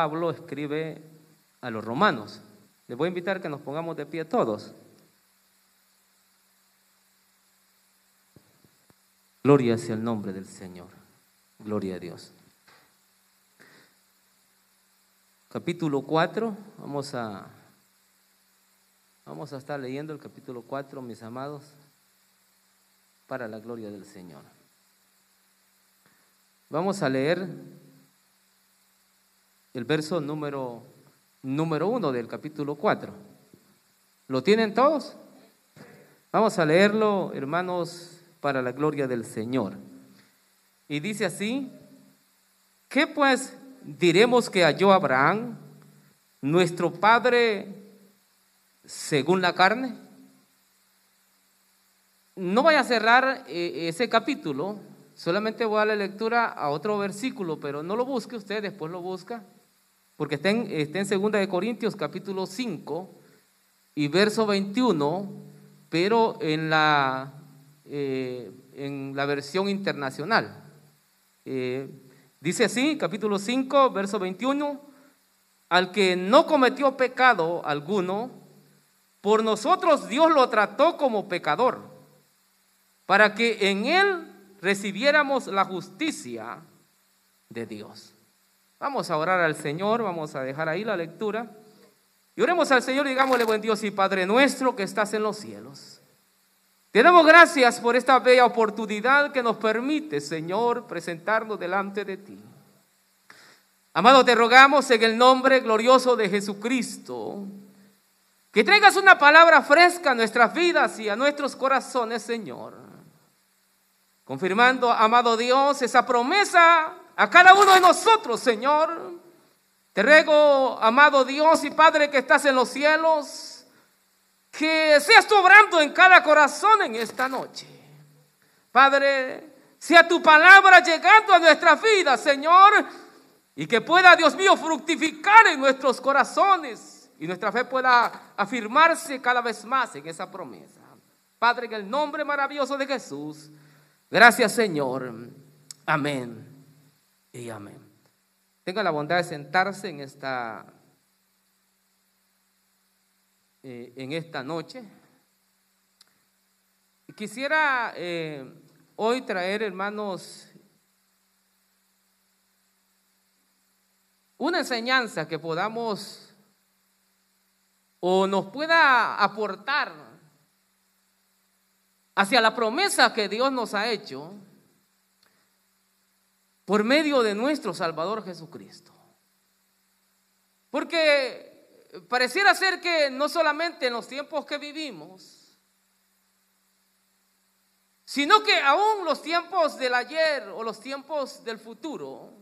Pablo escribe a los romanos. Les voy a invitar que nos pongamos de pie todos. Gloria sea el nombre del Señor. Gloria a Dios. Capítulo 4, vamos a vamos a estar leyendo el capítulo 4, mis amados, para la gloria del Señor. Vamos a leer el verso número número 1 del capítulo 4. ¿Lo tienen todos? Vamos a leerlo, hermanos, para la gloria del Señor. Y dice así, ¿qué pues diremos que halló Abraham, nuestro padre, según la carne? No voy a cerrar eh, ese capítulo, solamente voy a la lectura a otro versículo, pero no lo busque usted, después lo busca, porque está en, está en 2 Corintios capítulo 5 y verso 21, pero en la eh, en la versión internacional. Eh, dice así, capítulo 5, verso 21, al que no cometió pecado alguno, por nosotros Dios lo trató como pecador, para que en él recibiéramos la justicia de Dios. Vamos a orar al Señor, vamos a dejar ahí la lectura. Y oremos al Señor y digámosle, buen Dios y Padre nuestro que estás en los cielos. Te damos gracias por esta bella oportunidad que nos permite, Señor, presentarnos delante de ti. Amado, te rogamos en el nombre glorioso de Jesucristo, que traigas una palabra fresca a nuestras vidas y a nuestros corazones, Señor. Confirmando, amado Dios, esa promesa a cada uno de nosotros, Señor. Te ruego, amado Dios y Padre que estás en los cielos, que seas tú obrando en cada corazón en esta noche. Padre, sea tu palabra llegando a nuestra vida, Señor, y que pueda, Dios mío, fructificar en nuestros corazones y nuestra fe pueda afirmarse cada vez más en esa promesa. Padre, en el nombre maravilloso de Jesús, gracias, Señor. Amén y amén. Tenga la bondad de sentarse en esta eh, en esta noche. Quisiera eh, hoy traer, hermanos, una enseñanza que podamos o nos pueda aportar hacia la promesa que Dios nos ha hecho por medio de nuestro Salvador Jesucristo. Porque pareciera ser que no solamente en los tiempos que vivimos, sino que aún los tiempos del ayer o los tiempos del futuro,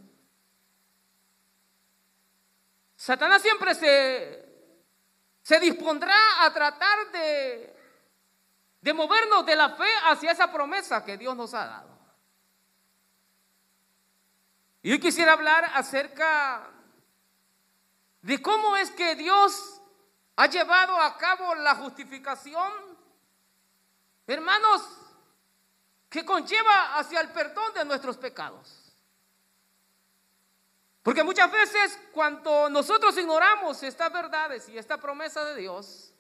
Satanás siempre se, se dispondrá a tratar de, de movernos de la fe hacia esa promesa que Dios nos ha dado. Y hoy quisiera hablar acerca de cómo es que Dios ha llevado a cabo la justificación, hermanos, que conlleva hacia el perdón de nuestros pecados. Porque muchas veces cuando nosotros ignoramos estas verdades y esta promesa de Dios,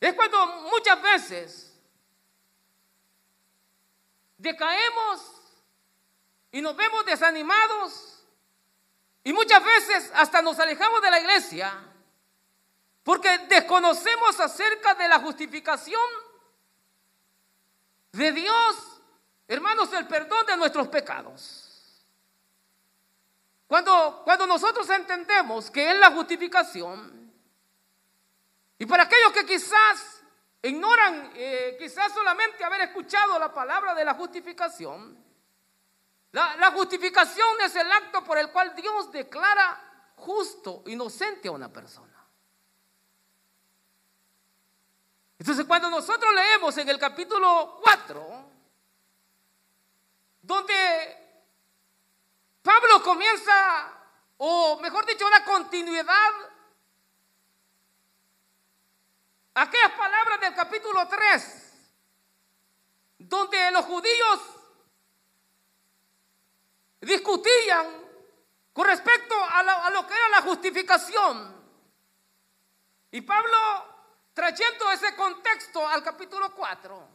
es cuando muchas veces decaemos y nos vemos desanimados y muchas veces hasta nos alejamos de la iglesia porque desconocemos acerca de la justificación de Dios, hermanos, el perdón de nuestros pecados. Cuando, cuando nosotros entendemos que es la justificación, y para aquellos que quizás ignoran, eh, quizás solamente haber escuchado la palabra de la justificación, la, justificación es el acto por el cual Dios declara justo, inocente a una persona. Entonces cuando nosotros leemos en el capítulo 4, donde Pablo comienza, o mejor dicho, una continuidad, aquellas palabras del capítulo 3, donde los judíos discutían con respecto lo que era la justificación. Y Pablo, trayendo ese contexto al capítulo 4,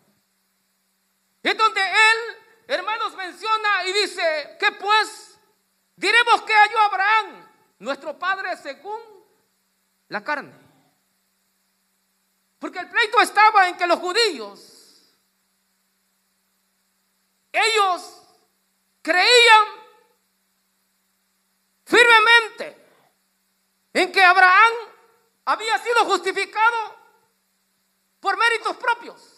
es donde él, hermanos, menciona y dice que pues diremos que halló Abraham, nuestro padre según la carne. Porque el pleito estaba en que los judíos, ellos creían firmemente en que Abraham había sido justificado por méritos propios.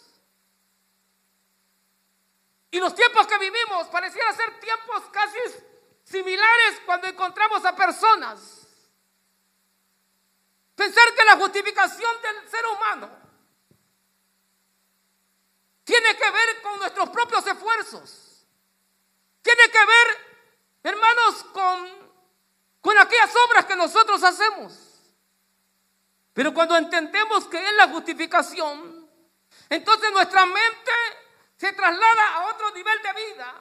Y los tiempos que vivimos parecieran ser tiempos casi similares cuando encontramos a personas. Pensar que la justificación del ser humano tiene que ver con nuestros propios esfuerzos. Tiene que ver, hermanos, con, con aquellas obras que nosotros hacemos. Pero cuando entendemos que es la justificación, entonces nuestra mente se traslada a otro nivel de vida,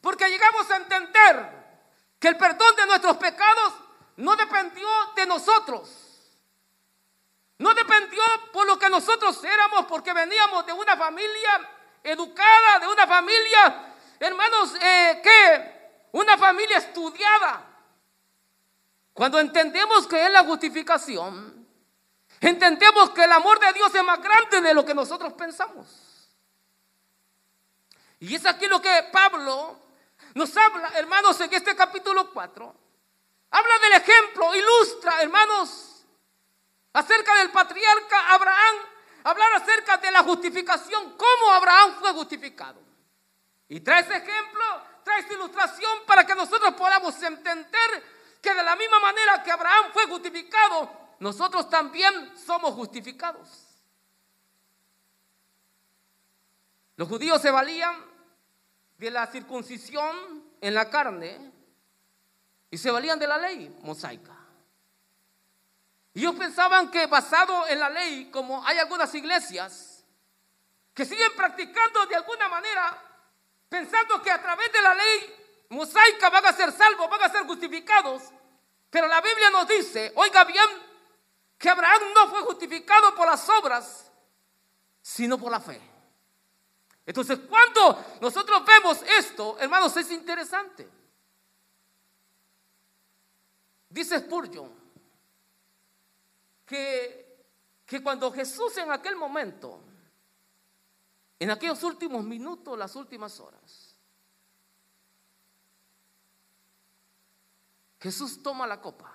porque llegamos a entender que el perdón de nuestros pecados no dependió de nosotros, no dependió por lo que nosotros éramos, porque veníamos de una familia educada, de una familia, hermanos, eh, que una familia estudiada. Cuando entendemos que es la justificación, entendemos que el amor de Dios es más grande de lo que nosotros pensamos. Y es aquí lo que Pablo nos habla, hermanos, en este capítulo 4. Habla del ejemplo, ilustra, hermanos, acerca del patriarca Abraham, hablar acerca de la justificación, cómo Abraham fue justificado. Y trae ese ejemplo, trae esa ilustración para que nosotros podamos entender que de la misma manera que Abraham fue justificado, nosotros también somos justificados. Los judíos se valían de la circuncisión en la carne y se valían de la ley mosaica. Ellos pensaban que basado en la ley, como hay algunas iglesias que siguen practicando de alguna manera, pensando que a través de la ley mosaica van a ser salvos, van a ser justificados, pero la Biblia nos dice, oiga bien, que Abraham no fue justificado por las obras, sino por la fe. Entonces, cuando nosotros vemos esto, hermanos, es interesante. Dice Spurgeon que, que cuando Jesús en aquel momento, en aquellos últimos minutos, las últimas horas, Jesús toma la copa.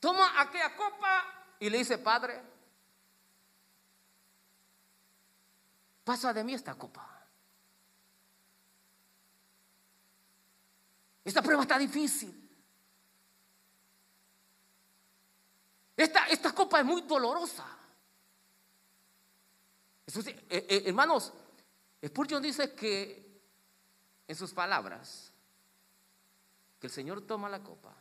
Toma aquella copa y le dice, Padre, pasa de mí esta copa. Esta prueba está difícil. Esta, esta copa es muy dolorosa. Eh, eh, hermanos, Spurgeon dice que en sus palabras, que el Señor toma la copa,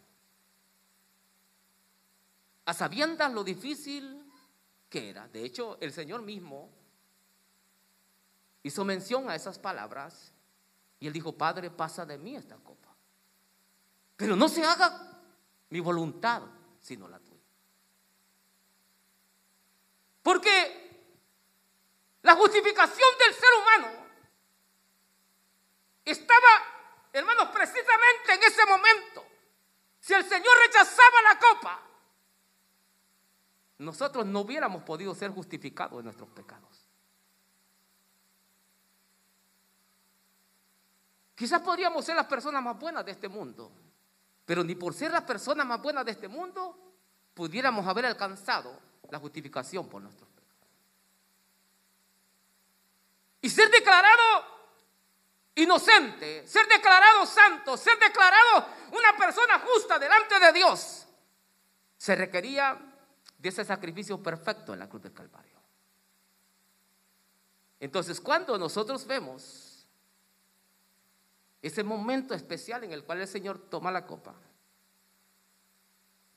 a sabiendas lo difícil que era. De hecho, el Señor mismo hizo mención a esas palabras y él dijo, Padre, pasa de mí esta copa. Pero no se haga mi voluntad, sino la tuya. Porque la justificación del ser humano estaba, hermanos, precisamente en ese momento. Si el Señor rechazaba la copa, nosotros no hubiéramos podido ser justificados de nuestros pecados. Quizás podríamos ser las personas más buenas de este mundo, pero ni por ser las personas más buenas de este mundo pudiéramos haber alcanzado la justificación por nuestros pecados. Y ser declarado inocente, ser declarado santo, ser declarado una persona justa delante de Dios, se requería de ese sacrificio perfecto en la cruz del Calvario. Entonces, cuando nosotros vemos ese momento especial en el cual el Señor toma la copa.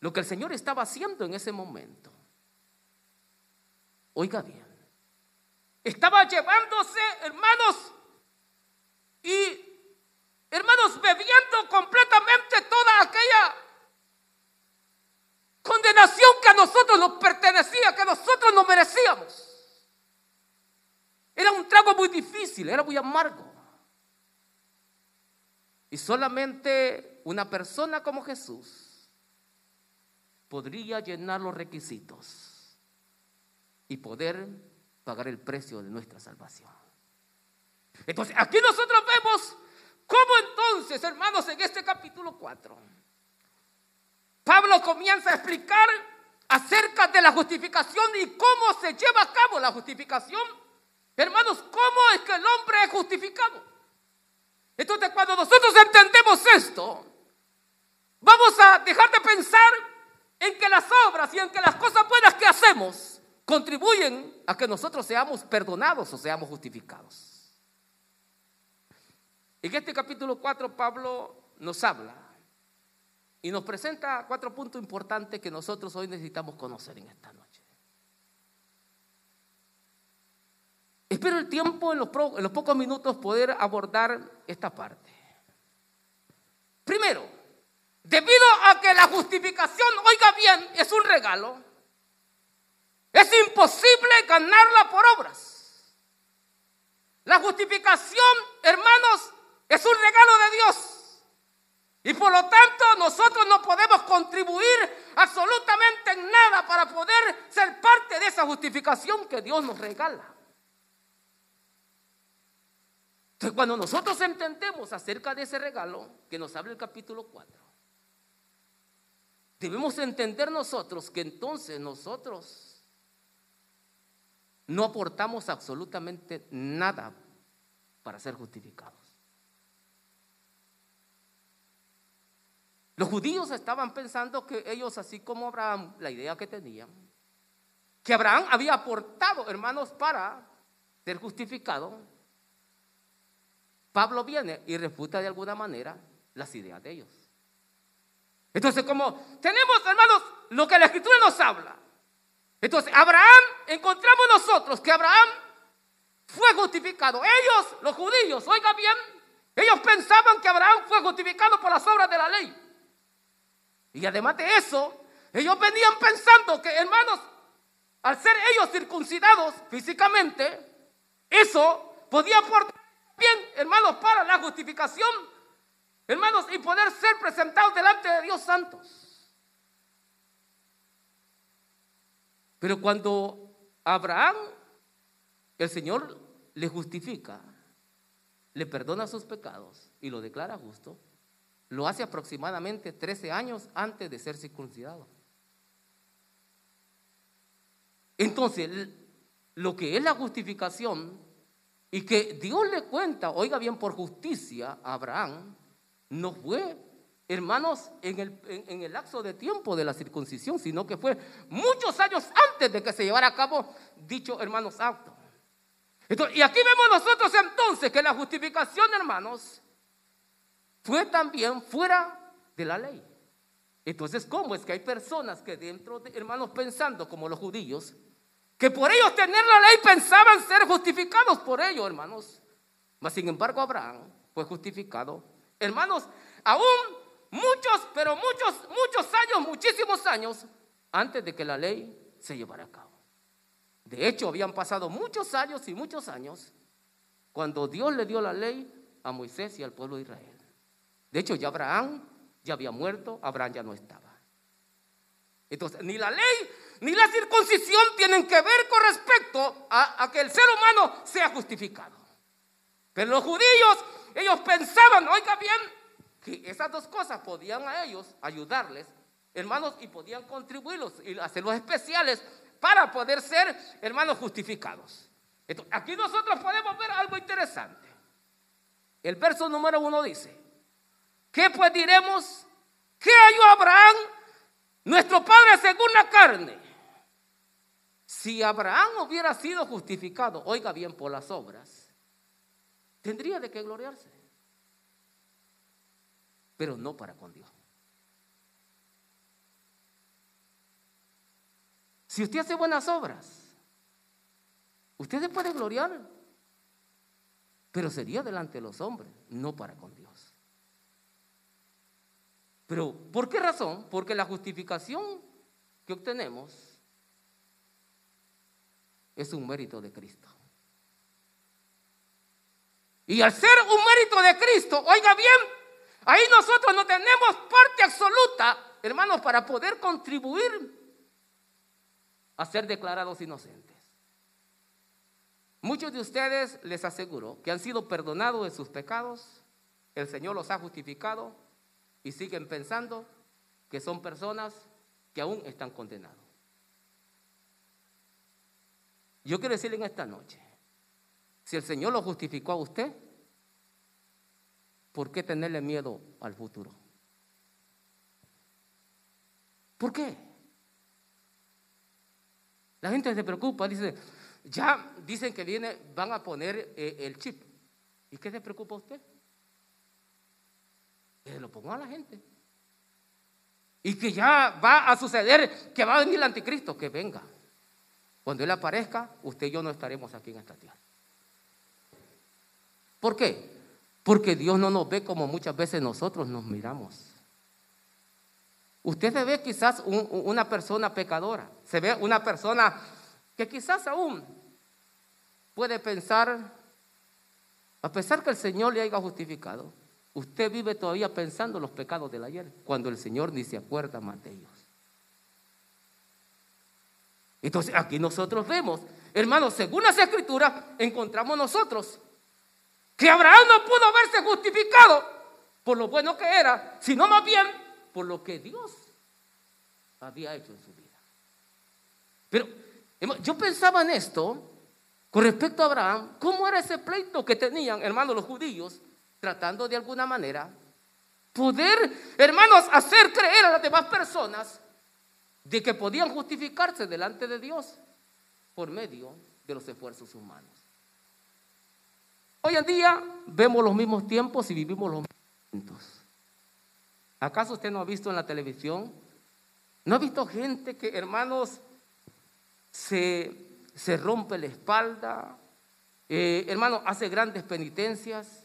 Lo que el Señor estaba haciendo en ese momento. Oiga bien. Estaba llevándose, hermanos, y, hermanos, bebiendo completamente toda aquella condenación que a nosotros nos pertenecía, que nosotros nos merecíamos. Era un trago muy difícil, era muy amargo. Y solamente una persona como Jesús podría llenar los requisitos y poder pagar el precio de nuestra salvación. Entonces, aquí nosotros vemos cómo entonces, hermanos, en este capítulo 4, Pablo comienza a explicar acerca de la justificación y cómo se lleva a cabo la justificación. Hermanos, ¿cómo es que el hombre es justificado? Entonces, cuando nosotros entendemos esto, vamos a dejar de pensar en que las obras y en que las cosas buenas que hacemos contribuyen a que nosotros seamos perdonados o seamos justificados. En este capítulo 4 Pablo nos habla y nos presenta cuatro puntos importantes que nosotros hoy necesitamos conocer en esta noche. Espero el tiempo en los, en los pocos minutos poder abordar esta parte. Primero, debido a que la justificación, oiga bien, es un regalo, es imposible ganarla por obras. La justificación, hermanos, es un regalo de Dios. Y por lo tanto nosotros no podemos contribuir absolutamente en nada para poder ser parte de esa justificación que Dios nos regala. Entonces cuando nosotros entendemos acerca de ese regalo que nos habla el capítulo 4, debemos entender nosotros que entonces nosotros no aportamos absolutamente nada para ser justificados. Los judíos estaban pensando que ellos, así como Abraham, la idea que tenían, que Abraham había aportado, hermanos, para ser justificado, Pablo viene y refuta de alguna manera las ideas de ellos. Entonces, como tenemos, hermanos, lo que la escritura nos habla, entonces Abraham, encontramos nosotros que Abraham fue justificado. Ellos, los judíos, oiga bien, ellos pensaban que Abraham fue justificado por las obras de la ley. Y además de eso, ellos venían pensando que, hermanos, al ser ellos circuncidados físicamente, eso podía aportar bien, hermanos, para la justificación, hermanos, y poder ser presentados delante de Dios santos. Pero cuando Abraham, el Señor le justifica, le perdona sus pecados y lo declara justo, lo hace aproximadamente 13 años antes de ser circuncidado. Entonces, lo que es la justificación y que Dios le cuenta, oiga bien, por justicia a Abraham, no fue, hermanos, en el, en, el lapso de tiempo de la circuncisión, sino que fue muchos años antes de que se llevara a cabo dicho, hermanos, acto. y aquí vemos nosotros entonces que la justificación, hermanos, fue también fuera de la ley. Entonces, ¿cómo es que hay personas que dentro de, hermanos, pensando como los judíos, que por ellos tener la ley pensaban ser justificados por ellos, hermanos? Mas, sin embargo, Abraham fue justificado. Hermanos, aún muchos, pero muchos, muchos años, muchísimos años, antes de que la ley se llevara a cabo. De hecho, habían pasado muchos años y muchos años cuando Dios le dio la ley a Moisés y al pueblo de Israel. De hecho, ya Abraham ya había muerto, Abraham ya no estaba. Entonces, ni la ley ni la circuncisión tienen que ver con respecto a, que el ser humano sea justificado. Pero los judíos, ellos pensaban, oiga bien, que esas dos cosas podían a ellos ayudarles, hermanos, y podían contribuirlos y hacerlos especiales para poder ser, hermanos, justificados. Aquí nosotros podemos ver algo interesante. El verso número uno dice, ¿Qué pues diremos? ¿Qué halló Abraham, nuestro padre según la carne? Si Abraham hubiera sido justificado, oiga bien, por las obras, tendría de qué gloriarse. Pero no para con Dios. Si usted hace buenas obras, usted se puede gloriar, pero sería delante de los hombres, no para con Dios. Pero, ¿por qué razón? Porque la justificación que obtenemos es un mérito de Cristo. Y al ser un mérito de Cristo, oiga bien, ahí nosotros no tenemos parte absoluta, hermanos, para poder contribuir a ser declarados inocentes. Muchos de ustedes les aseguro que han sido perdonados de sus pecados, el Señor los ha justificado y siguen pensando que son personas que aún están condenados. Yo quiero decirle en esta noche, si el Señor lo justificó a usted, ¿por qué tenerle miedo al futuro? ¿Por qué? La gente se preocupa, dice, ya dicen que viene, van a poner eh, el chip. ¿Y qué se preocupa usted? Que lo ponga a la gente. Y que ya va a suceder, que va a venir el anticristo, que venga. Cuando Él aparezca, usted y yo no estaremos aquí en esta tierra. ¿Por qué? Porque Dios no nos ve como muchas veces nosotros nos miramos. Usted se ve quizás una persona pecadora, se ve una persona que quizás aún puede pensar, a pesar que el Señor le haya justificado, usted vive todavía pensando los pecados del ayer, cuando el Señor ni se acuerda más de ellos. Entonces aquí nosotros vemos, hermanos, según las escrituras, encontramos nosotros que Abraham no pudo haberse justificado por lo bueno que era, sino más bien por lo que Dios había hecho en su vida. Pero yo pensaba en esto con respecto a Abraham, cómo era ese pleito que tenían, hermanos, los judíos, tratando de alguna manera poder, hermanos, hacer creer a las demás personas de que podían justificarse delante de Dios por medio de los esfuerzos humanos. Hoy en día vemos los mismos tiempos y vivimos los mismos momentos. ¿Acaso usted no ha visto en la televisión? ¿No ha visto gente que, hermanos, se, se rompe la espalda? Eh, hermano, hace grandes penitencias.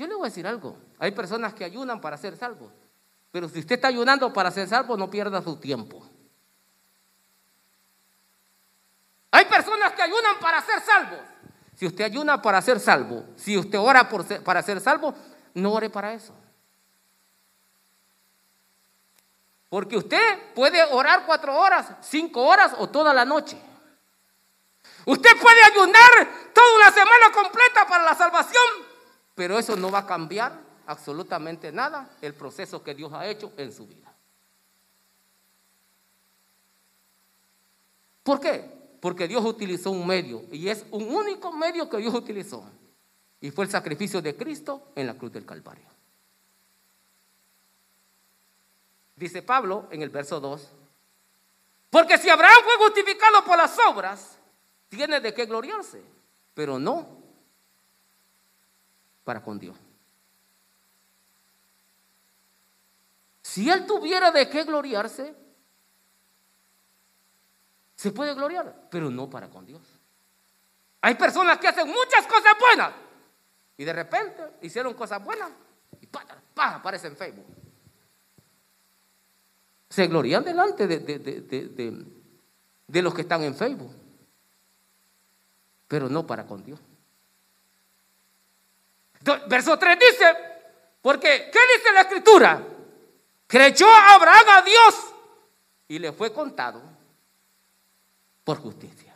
Yo le voy a decir algo. Hay personas que ayunan para ser salvos. Pero si usted está ayunando para ser salvo, no pierda su tiempo. Hay personas que ayunan para ser salvos. Si usted ayuna para ser salvo, si usted ora para ser salvo, no ore para eso. Porque usted puede orar cuatro horas, cinco horas o toda la noche. Usted puede ayunar toda una semana completa para la salvación, pero eso no va a cambiar absolutamente nada el proceso que Dios ha hecho en su vida. ¿Por qué? Porque Dios utilizó un medio y es un único medio que Dios utilizó. Y fue el sacrificio de Cristo en la cruz del Calvario. Dice Pablo en el verso 2, porque si Abraham fue justificado por las obras, tiene de qué gloriarse, pero no para con Dios. Si él tuviera de qué gloriarse, se puede gloriar, pero no para con Dios. Hay personas que hacen muchas cosas buenas y de repente hicieron cosas buenas y pa, pa, aparece en Facebook. Se glorian delante de, de, de los que están en Facebook, pero no para con Dios. Verso 3 dice, porque, ¿qué dice la escritura? Creyó Abraham a Dios y le fue contado por justicia.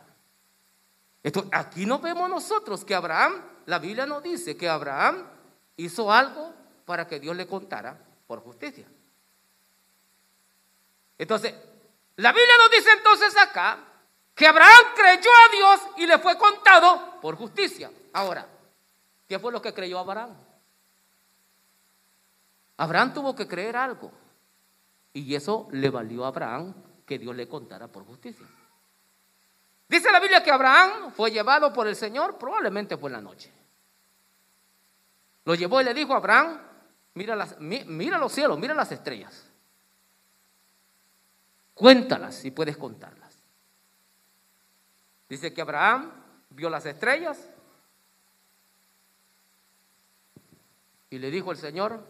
Esto, aquí no vemos nosotros que Abraham, la Biblia nos dice que Abraham hizo algo para que Dios le contara por justicia. Entonces, la Biblia nos dice entonces acá que Abraham creyó a Dios y le fue contado por justicia. Ahora, ¿qué fue lo que creyó Abraham? Abraham tuvo que creer algo. Y eso le valió a Abraham que Dios le contara por justicia. Dice la Biblia que Abraham fue llevado por el Señor, probablemente fue en la noche. Lo llevó y le dijo a Abraham, mira, las, mira los cielos, mira las estrellas. Cuéntalas si puedes contarlas. Dice que Abraham vio las estrellas y le dijo el Señor,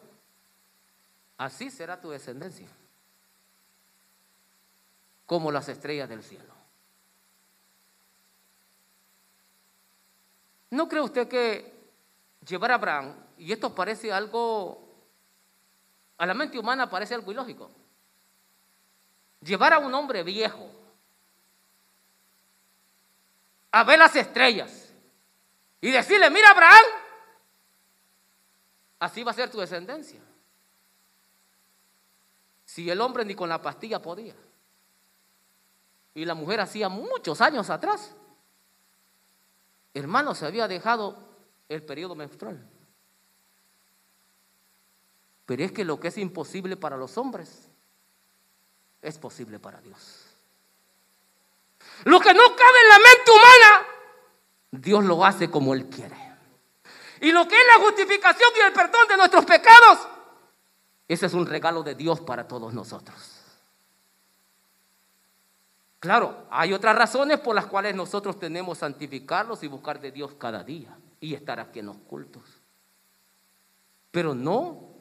así será tu descendencia, como las estrellas del cielo. ¿No cree usted que llevar a Abraham, y esto parece algo, a la mente humana parece algo ilógico, llevar a un hombre viejo a ver las estrellas y decirle, mira Abraham, así va a ser tu descendencia. Si el hombre ni con la pastilla podía. Y la mujer hacía muchos años atrás. Hermano, se había dejado el periodo menstrual. Pero es que lo que es imposible para los hombres es posible para Dios. Lo que no cabe en la mente humana, Dios lo hace como Él quiere. Y lo que es la justificación y el perdón de nuestros pecados, ese es un regalo de Dios para todos nosotros. Claro, hay otras razones por las cuales nosotros tenemos santificarlos y buscar de Dios cada día y estar aquí en los cultos. Pero no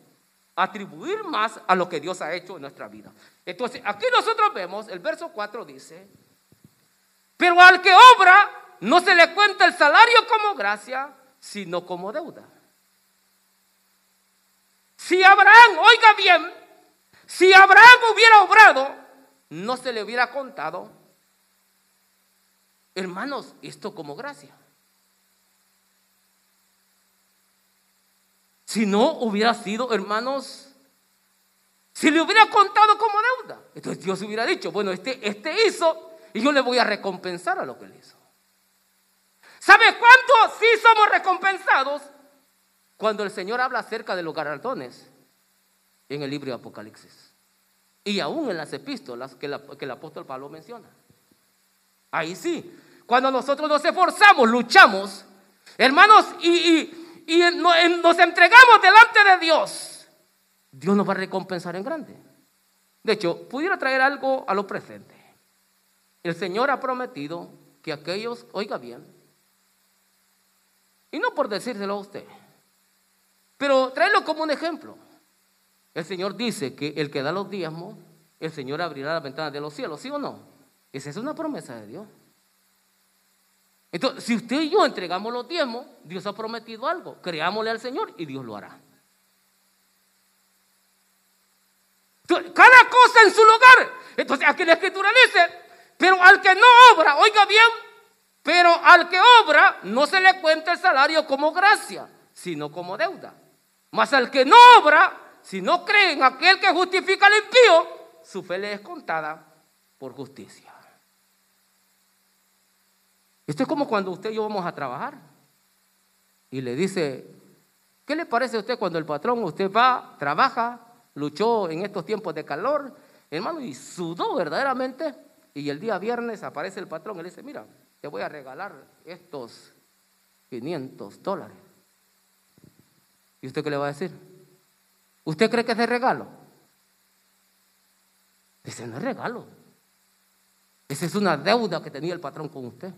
atribuir más a lo que Dios ha hecho en nuestra vida. Entonces, aquí nosotros vemos, el verso 4 dice, pero al que obra no se le cuenta el salario como gracia, sino como deuda. Si Abraham, oiga bien, si Abraham hubiera obrado, no se le hubiera contado, hermanos, esto como gracia. Si no hubiera sido, hermanos, si le hubiera contado como deuda, entonces Dios hubiera dicho, bueno, este, este hizo y yo le voy a recompensar a lo que él hizo. ¿Sabe cuánto sí somos recompensados? Cuando el Señor habla acerca de los galardones en el libro de Apocalipsis. Y aún en las epístolas que, el apóstol Pablo menciona. Ahí sí. Cuando nosotros nos esforzamos, luchamos, hermanos, y y nos entregamos delante de Dios, Dios nos va a recompensar en grande. De hecho, pudiera traer algo a lo presente. El Señor ha prometido que aquellos, oiga bien, y no por decírselo a usted, pero tráelo como un ejemplo. El Señor dice que el que da los diezmos, el Señor abrirá las ventanas de los cielos, ¿sí o no? Esa es una promesa de Dios. Entonces, si usted y yo entregamos los diezmos, Dios ha prometido algo. Creámosle al Señor y Dios lo hará. cada cosa en su lugar. Entonces, aquí la escritura dice, pero al que no obra, oiga bien, pero al que obra no se le cuenta el salario como gracia, sino como deuda. Mas al que no obra, si no cree en aquel que justifica al impío, su fe le es contada por justicia. Esto es como cuando usted y yo vamos a trabajar y le dice, ¿qué le parece a usted cuando el patrón, usted va, trabaja, luchó en estos tiempos de calor, hermano, y sudó verdaderamente? Y el día viernes aparece el patrón y le dice, mira, te voy a regalar estos 500 dólares. ¿Y usted qué le va a decir? ¿Usted cree que es de regalo? Dice, no es regalo. Esa es una deuda que tenía el patrón con usted.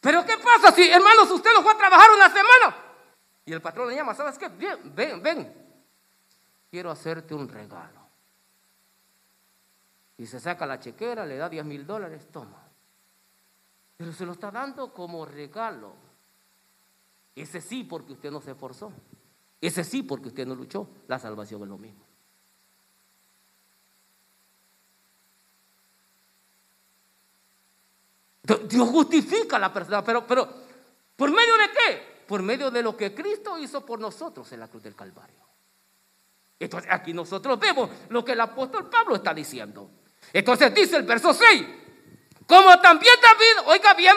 Pero ¿qué pasa si, hermanos, usted no fue a trabajar una semana? Y el patrón le llama, ¿sabes qué? Bien, ven, ven. Quiero hacerte un regalo. Y se saca la chequera, le da 10 mil dólares, toma. Pero se lo está dando como regalo. Ese sí porque usted no se esforzó. Ese sí porque usted no luchó. La salvación es lo mismo. Dios justifica a la persona, pero, ¿por medio de qué? Por medio de lo que Cristo hizo por nosotros en la cruz del Calvario. Entonces aquí nosotros vemos lo que el apóstol Pablo está diciendo. Entonces dice el verso 6, como también David, oiga bien,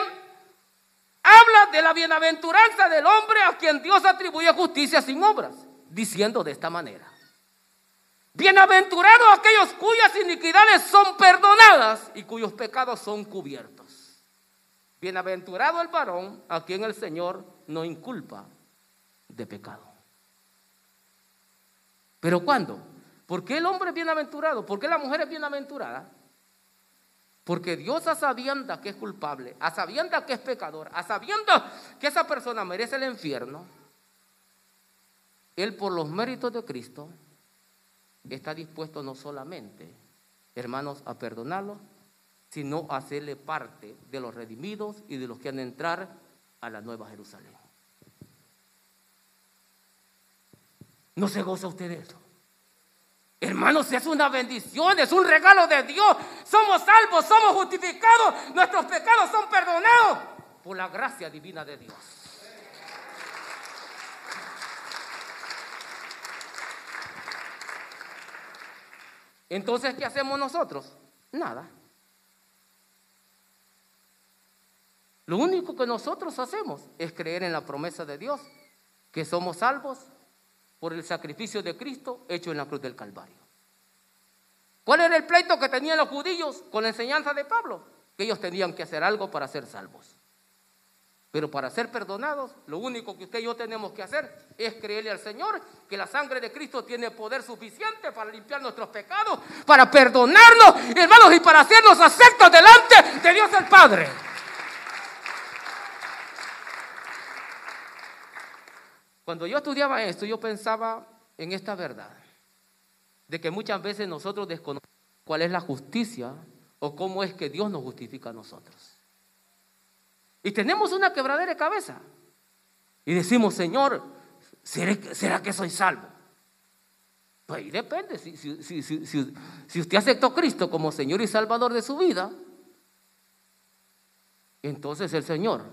habla de la bienaventuranza del hombre a quien Dios atribuye justicia sin obras, diciendo de esta manera. Bienaventurados aquellos cuyas iniquidades son perdonadas y cuyos pecados son cubiertos. Bienaventurado el varón a quien el Señor no inculpa de pecado. ¿Pero cuándo? ¿Por qué el hombre es bienaventurado? ¿Por qué la mujer es bienaventurada? Porque Dios a sabienda que es culpable, a sabienda que es pecador, a sabienda que esa persona merece el infierno, Él por los méritos de Cristo está dispuesto no solamente, hermanos, a perdonarlo, sino hacerle parte de los redimidos y de los que han de entrar a la nueva Jerusalén. ¿No se goza usted de eso? Hermanos, es una bendición, es un regalo de Dios. Somos salvos, somos justificados, nuestros pecados son perdonados por la gracia divina de Dios. Entonces, ¿qué hacemos nosotros? Nada. Lo único que nosotros hacemos es creer en la promesa de Dios, que somos salvos por el sacrificio de Cristo hecho en la cruz del Calvario. ¿Cuál era el pleito que tenían los judíos con la enseñanza de Pablo? Que ellos tenían que hacer algo para ser salvos. Pero para ser perdonados, lo único que usted y yo tenemos que hacer es creerle al Señor que la sangre de Cristo tiene poder suficiente para limpiar nuestros pecados, para perdonarnos, hermanos, y para hacernos aceptos delante de Dios el Padre. Cuando yo estudiaba esto, yo pensaba en esta verdad, de que muchas veces nosotros desconocemos cuál es la justicia o cómo es que Dios nos justifica a nosotros. Y tenemos una quebradera de cabeza. Y decimos, Señor, ¿será, que soy salvo? Pues ahí depende. Si, si usted aceptó a Cristo como Señor y Salvador de su vida, entonces el Señor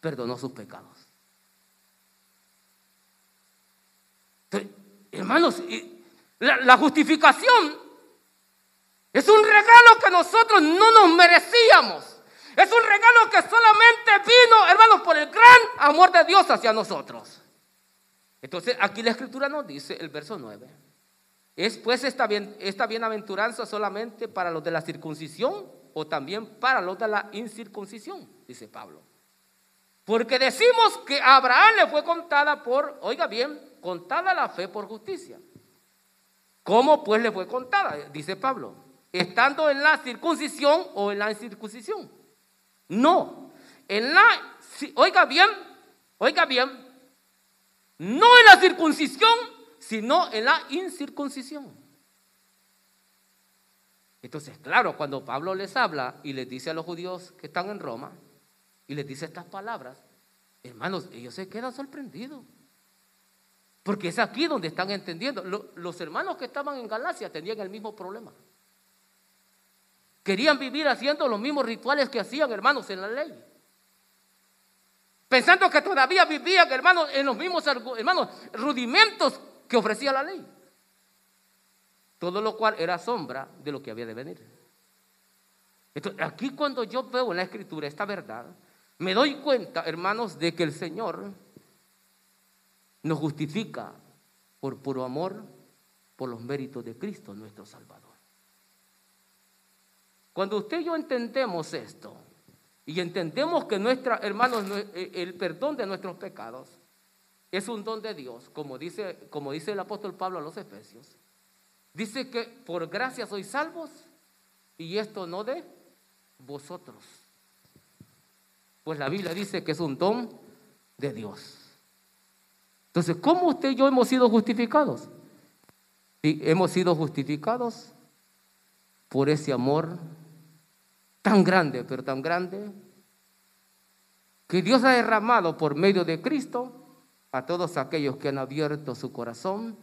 perdonó sus pecados. Hermanos, la, justificación es un regalo que nosotros no nos merecíamos. Es un regalo que solamente vino, hermanos, por el gran amor de Dios hacia nosotros. Entonces, aquí la escritura nos dice, el verso 9, ¿es pues esta, bien, esta bienaventuranza solamente para los de la circuncisión o también para los de la incircuncisión? Dice Pablo. Porque decimos que a Abraham le fue contada por, oiga bien, contada la fe por justicia. ¿Cómo pues le fue contada? Dice Pablo, estando en la circuncisión o en la incircuncisión. No, en la, oiga bien, oiga bien, no en la circuncisión, sino en la incircuncisión. Entonces, claro, cuando Pablo les habla y les dice a los judíos que están en Roma, y les dice estas palabras, hermanos, ellos se quedan sorprendidos. Porque es aquí donde están entendiendo. Los hermanos que estaban en Galacia tenían el mismo problema. Querían vivir haciendo los mismos rituales que hacían hermanos en la ley. Pensando que todavía vivían hermanos en los mismos hermanos, rudimentos que ofrecía la ley. Todo lo cual era sombra de lo que había de venir. Entonces, aquí cuando yo veo en la escritura esta verdad, me doy cuenta, hermanos, de que el Señor nos justifica por puro amor, por los méritos de Cristo, nuestro Salvador. Cuando usted y yo entendemos esto, y entendemos que nuestra, hermanos, eh, el perdón de nuestros pecados es un don de Dios, como dice, como dice el apóstol Pablo a los Efesios, dice que por gracia sois salvos, y esto no de vosotros pues la Biblia dice que es un don de Dios. Entonces, ¿cómo usted y yo hemos sido justificados? Y hemos sido justificados por ese amor tan grande, pero tan grande, que Dios ha derramado por medio de Cristo a todos aquellos que han abierto su corazón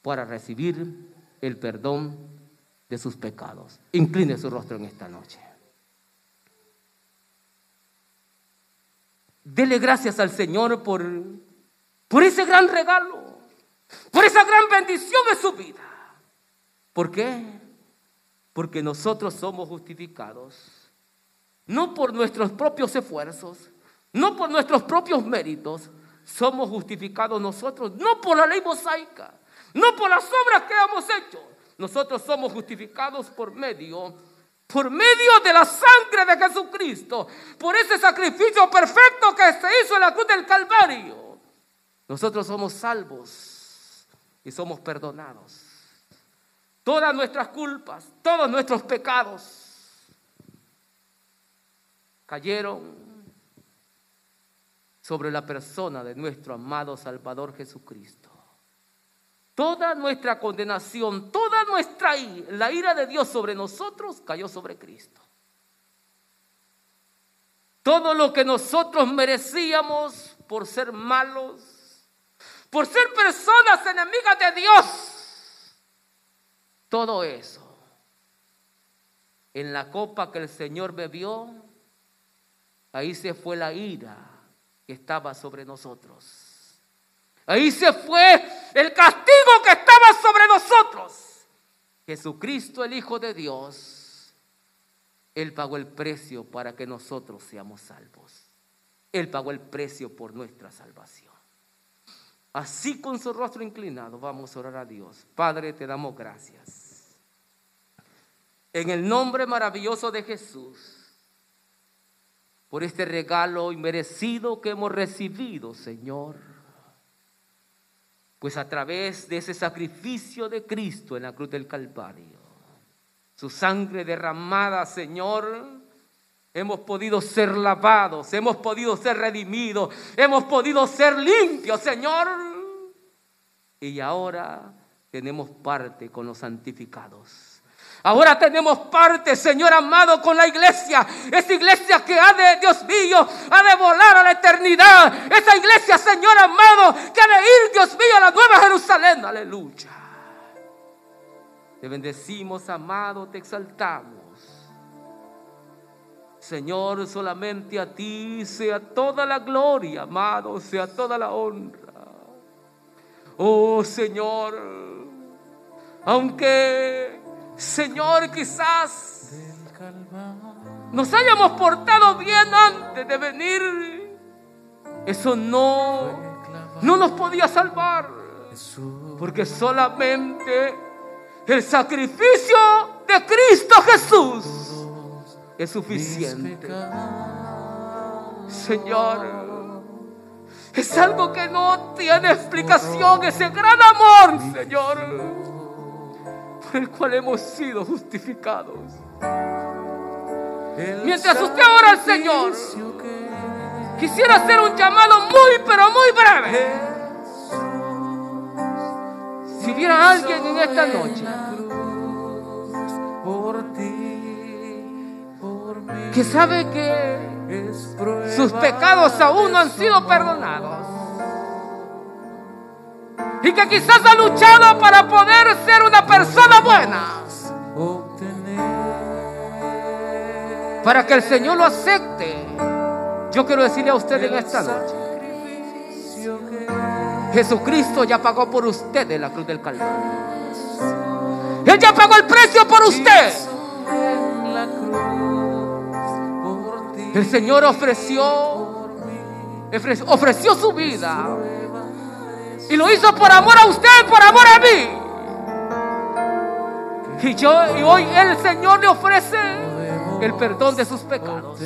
para recibir el perdón de sus pecados. Incline su rostro en esta noche. Dele gracias al Señor por, por ese gran regalo, por esa gran bendición de su vida. ¿Por qué? Porque nosotros somos justificados, no por nuestros propios esfuerzos, no por nuestros propios méritos, somos justificados nosotros, no por la ley mosaica, no por las obras que hemos hecho. Nosotros somos justificados por medio por medio de la sangre de Jesucristo, por ese sacrificio perfecto que se hizo en la cruz del Calvario, nosotros somos salvos y somos perdonados. Todas nuestras culpas, todos nuestros pecados cayeron sobre la persona de nuestro amado Salvador Jesucristo. toda nuestra condenación, toda nuestra ira, la ira de Dios sobre nosotros cayó sobre Cristo. Todo lo que nosotros merecíamos por ser malos, por ser personas enemigas de Dios, todo eso en la copa que el Señor bebió, ahí se fue la ira que estaba sobre nosotros. Ahí se fue el castigo que estaba sobre nosotros. Jesucristo, el Hijo de Dios, Él pagó el precio para que nosotros seamos salvos. Él pagó el precio por nuestra salvación. Así con su rostro inclinado vamos a orar a Dios. Padre, te damos gracias. En el nombre maravilloso de Jesús, por este regalo inmerecido que hemos recibido, Señor pues a través de ese sacrificio de Cristo en la cruz del Calvario, su sangre derramada, Señor, hemos podido ser lavados, hemos podido ser redimidos, hemos podido ser limpios, Señor. Y ahora tenemos parte con los santificados. Ahora tenemos parte, Señor amado, con la iglesia. Esa iglesia que ha de, Dios mío, ha de volar a la eternidad. Esa iglesia, Señor amado, que ha de ir, Dios mío, a la nueva Jerusalén. Aleluya. Te bendecimos, amado, te exaltamos. Señor, solamente a ti sea toda la gloria, amado, sea toda la honra. Oh Señor, aunque Señor, quizás nos hayamos portado bien antes de venir. Eso no, no nos podía salvar. Porque solamente el sacrificio de Cristo Jesús es suficiente. Señor, es algo que no tiene explicación, ese gran amor, Señor el cual hemos sido justificados. Mientras usted ora al Señor, quisiera hacer un llamado muy, pero muy breve. Si hubiera alguien en esta noche que sabe que sus pecados aún no han sido perdonados y que quizás ha luchado para poder ser una persona buena. Para que el Señor lo acepte. Yo quiero decirle a usted en esta noche. Jesucristo ya pagó por usted en la cruz del Calvario. Él ya pagó el precio por usted. El Señor ofreció, ofreció su vida y lo hizo por amor a usted, por amor a mí. Y, yo, y hoy el Señor le ofrece el perdón de sus pecados.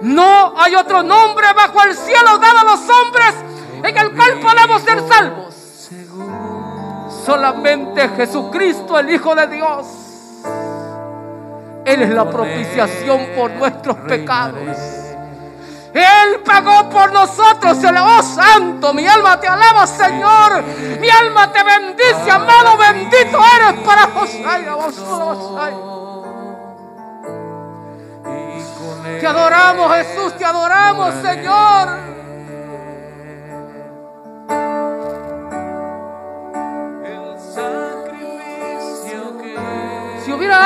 No hay otro nombre bajo el cielo dado a los hombres en el cual podemos ser salvos. Solamente Jesucristo, el Hijo de Dios. Él es la propiciación por nuestros pecados. Él pagó por nosotros. El oh santo, mi alma te alaba, Señor. Mi alma te bendice, amado, bendito eres para José. Te adoramos, Jesús, te adoramos, Señor.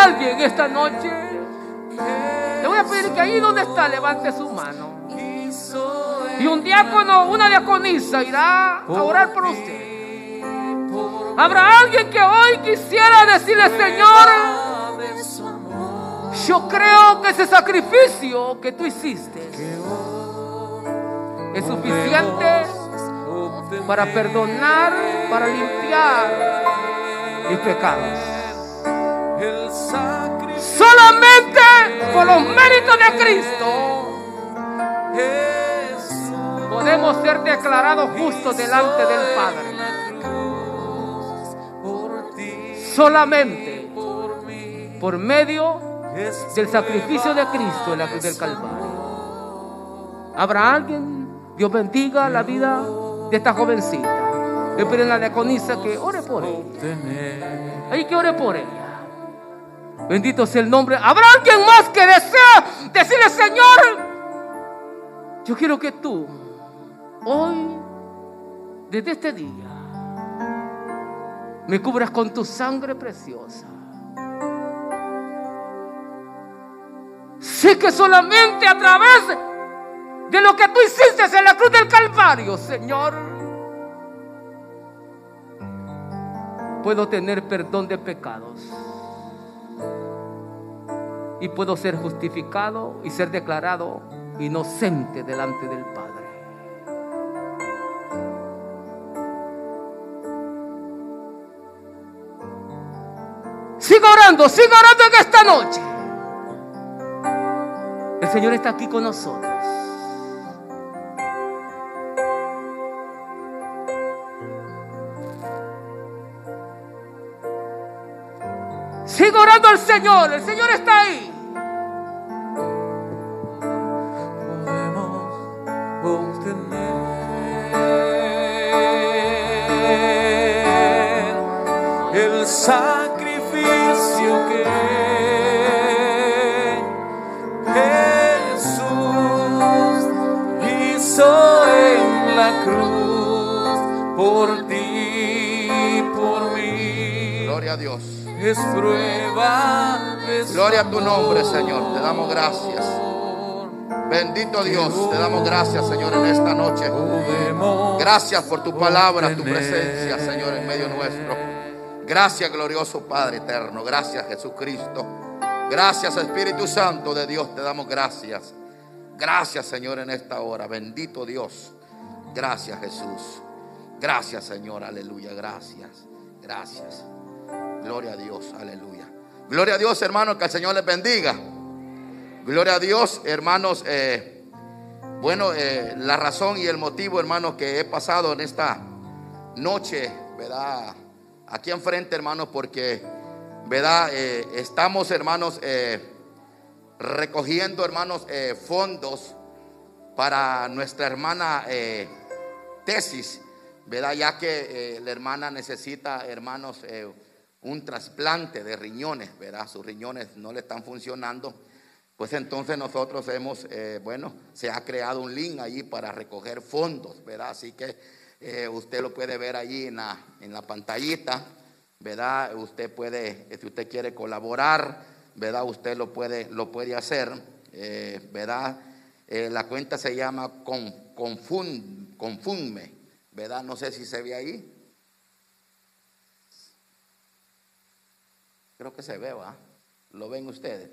Alguien esta noche, le voy a pedir que ahí donde está levante su mano. Y un diácono, una diaconisa irá a orar por usted. Habrá alguien que hoy quisiera decirle, Señor, yo creo que ese sacrificio que tú hiciste es suficiente para perdonar, para limpiar mis pecados. Solamente por los méritos de Cristo podemos ser declarados justos delante del Padre. Solamente por medio del sacrificio de Cristo en la cruz del Calvario. ¿Habrá alguien? Dios bendiga la vida de esta jovencita. Le piden a la diaconisa que ore por ella. Ahí que ore por ella. Bendito sea el nombre. ¿Habrá alguien más que desea decirle, Señor, yo quiero que tú, hoy, desde este día, me cubras con tu sangre preciosa. Sé que solamente a través de lo que tú hiciste en la cruz del Calvario, Señor, puedo tener perdón de pecados. Y puedo ser justificado y ser declarado inocente delante del Padre. Siga orando, siga orando en esta noche. El Señor está aquí con nosotros. Siga orando al Señor, el Señor está ahí. Es prueba. Gloria a tu nombre, Señor. Te damos gracias. Bendito Dios, te damos gracias, Señor, en esta noche. Gracias por tu palabra, tu presencia, Señor, en medio nuestro. Gracias, glorioso Padre eterno. Gracias, Jesucristo. Gracias, Espíritu Santo de Dios, te damos gracias. Gracias, Señor, en esta hora. Bendito Dios. Gracias, Jesús. Gracias, Señor. Aleluya. Gracias. Gracias. Gloria a Dios, aleluya. Gloria a Dios, hermanos, que el Señor les bendiga. Gloria a Dios, hermanos. Eh, bueno, eh, la razón y el motivo, hermanos, que he pasado en esta noche, ¿verdad? Aquí enfrente, hermanos, porque, ¿verdad? Eh, estamos, hermanos, recogiendo, hermanos, fondos para nuestra hermana tesis, ¿verdad? Ya que la hermana necesita, hermanos, un trasplante de riñones, ¿verdad? Sus riñones no le están funcionando. Pues entonces nosotros hemos, eh, bueno, se ha creado un link allí para recoger fondos, ¿verdad? Así que eh, usted lo puede ver allí en la, en la pantallita, ¿verdad? Usted puede, si usted quiere colaborar, ¿verdad? Usted lo puede, lo puede hacer, eh, ¿verdad? la cuenta se llama Confundme, ¿verdad? No sé si se ve ahí. Creo que se ve, ¿va? ¿Lo ven ustedes?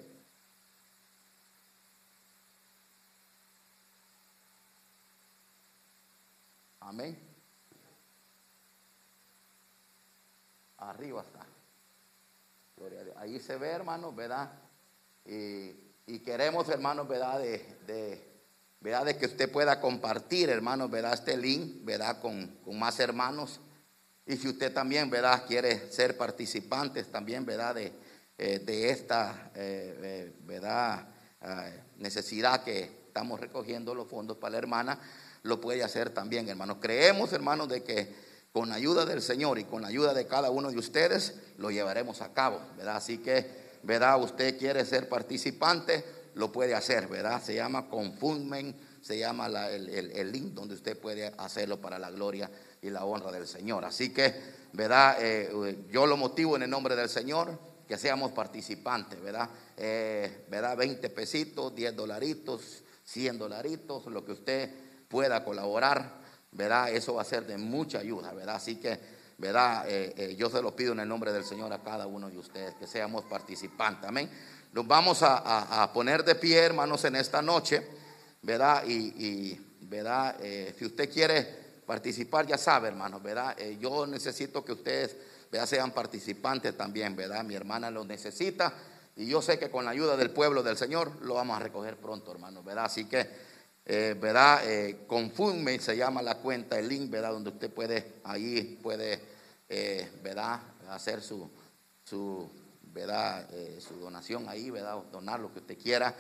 Amén. Arriba está. Gloria a Dios. Ahí se ve, hermanos, ¿verdad? Y, queremos, hermanos, ¿verdad? De, ¿verdad? De que usted pueda compartir, hermanos, ¿verdad? Este link, ¿verdad? Con, con más hermanos y si usted también, ¿verdad?, quiere ser participantes también, ¿verdad?, de, eh, de esta, eh, eh, ¿verdad?, necesidad que estamos recogiendo los fondos para la hermana, lo puede hacer también, hermanos. Creemos, hermanos, de que con ayuda del Señor y con ayuda de cada uno de ustedes, lo llevaremos a cabo, ¿verdad? Así que, ¿verdad? Usted quiere ser participante, lo puede hacer, ¿verdad? Se llama Confundmen, se llama el, el link donde usted puede hacerlo para la gloria y la honra del Señor. Así que, ¿verdad? Eh, yo lo motivo en el nombre del Señor, que seamos participantes, ¿verdad? Eh, ¿Verdad? 20 pesitos, 10 dolaritos, 100 dolaritos, lo que usted pueda colaborar, ¿verdad? Eso va a ser de mucha ayuda, ¿verdad? Así que, ¿verdad? Eh, yo se lo pido en el nombre del Señor a cada uno de ustedes, que seamos participantes, amén. Nos vamos a, poner de pie, hermanos, en esta noche, ¿verdad? Y, ¿verdad? si usted quiere participar, ya sabe, hermanos, ¿verdad? Eh, yo necesito que ustedes ¿verdad? sean participantes también, ¿verdad? Mi hermana lo necesita y yo sé que con la ayuda del pueblo del Señor lo vamos a recoger pronto, hermanos, ¿verdad? Así que, eh, ¿verdad? Eh, se llama la cuenta, el link, ¿verdad? Donde usted puede, ahí puede, eh, ¿verdad? Hacer su, su ¿verdad? su donación ahí, ¿verdad? Donar lo que usted quiera.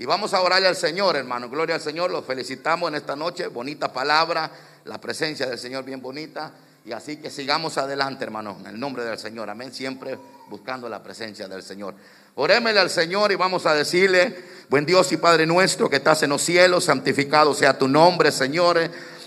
Y vamos a orarle al Señor, hermano. Gloria al Señor. Los felicitamos en esta noche. Bonita palabra la presencia del Señor bien bonita. Y así que sigamos adelante, hermano, en el nombre del Señor. Amén. Siempre buscando la presencia del Señor. Orémele al Señor y vamos a decirle, buen Dios y Padre nuestro que estás en los cielos, santificado sea tu nombre, Señor.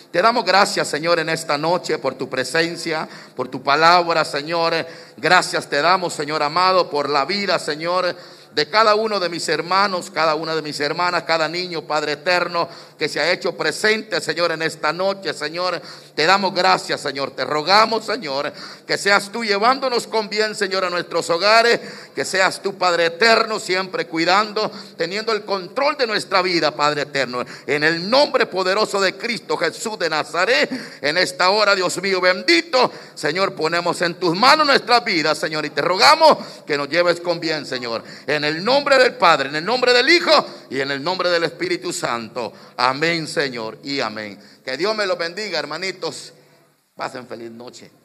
Te damos gracias, Señor, en esta noche por tu presencia, por tu palabra, Señor. Gracias te damos, Señor amado, por la vida, Señor de cada uno de mis hermanos, cada una de mis hermanas, cada niño, Padre eterno, que se ha hecho presente, Señor, en esta noche, Señor. Te damos gracias, Señor. Te rogamos, Señor, que seas tú llevándonos con bien, Señor, a nuestros hogares, que seas tú, Padre eterno, siempre cuidando, teniendo el control de nuestra vida, Padre eterno. En el nombre poderoso de Cristo Jesús de Nazaret, en esta hora, Dios mío bendito, Señor, ponemos en tus manos nuestra vida, Señor, y te rogamos que nos lleves con bien, Señor. En el nombre del Padre, en el nombre del Hijo y en el nombre del Espíritu Santo. Amén, Señor, y amén. Que Dios me lo bendiga, hermanitos. Pasen feliz noche.